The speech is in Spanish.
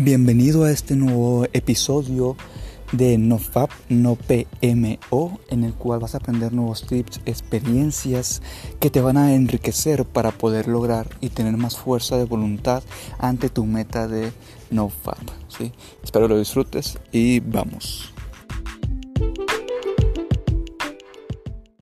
Bienvenido a este nuevo episodio de NoFap, No PMO, en el cual vas a aprender nuevos tips, experiencias que te van a enriquecer para poder lograr y tener más fuerza de voluntad ante tu meta de NoFap. ¿sí? Espero lo disfrutes y vamos.